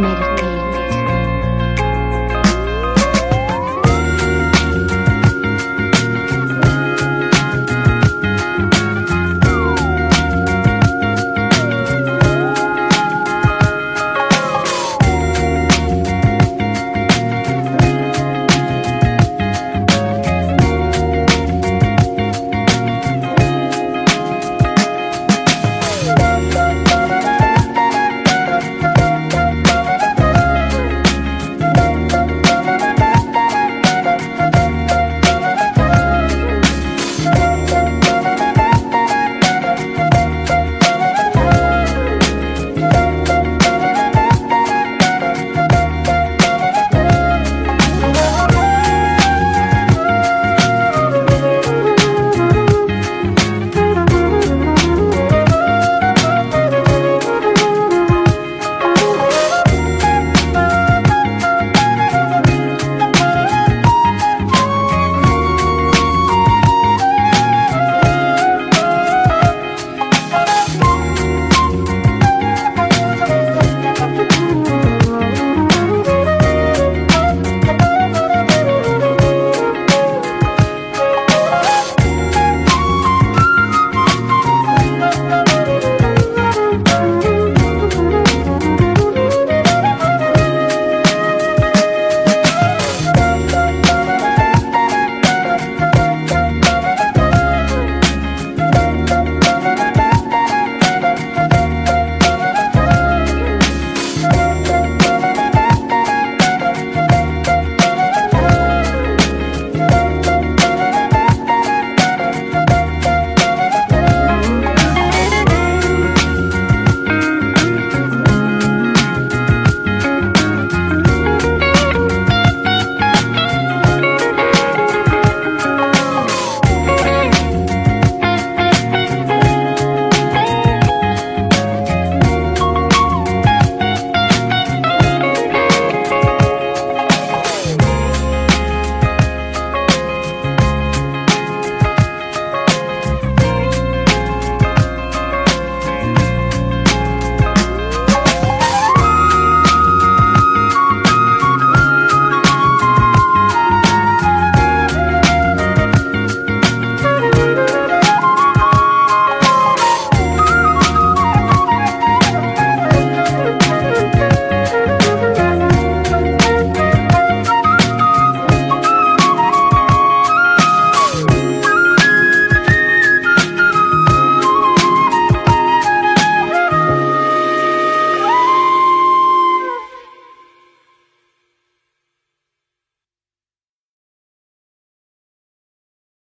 made it.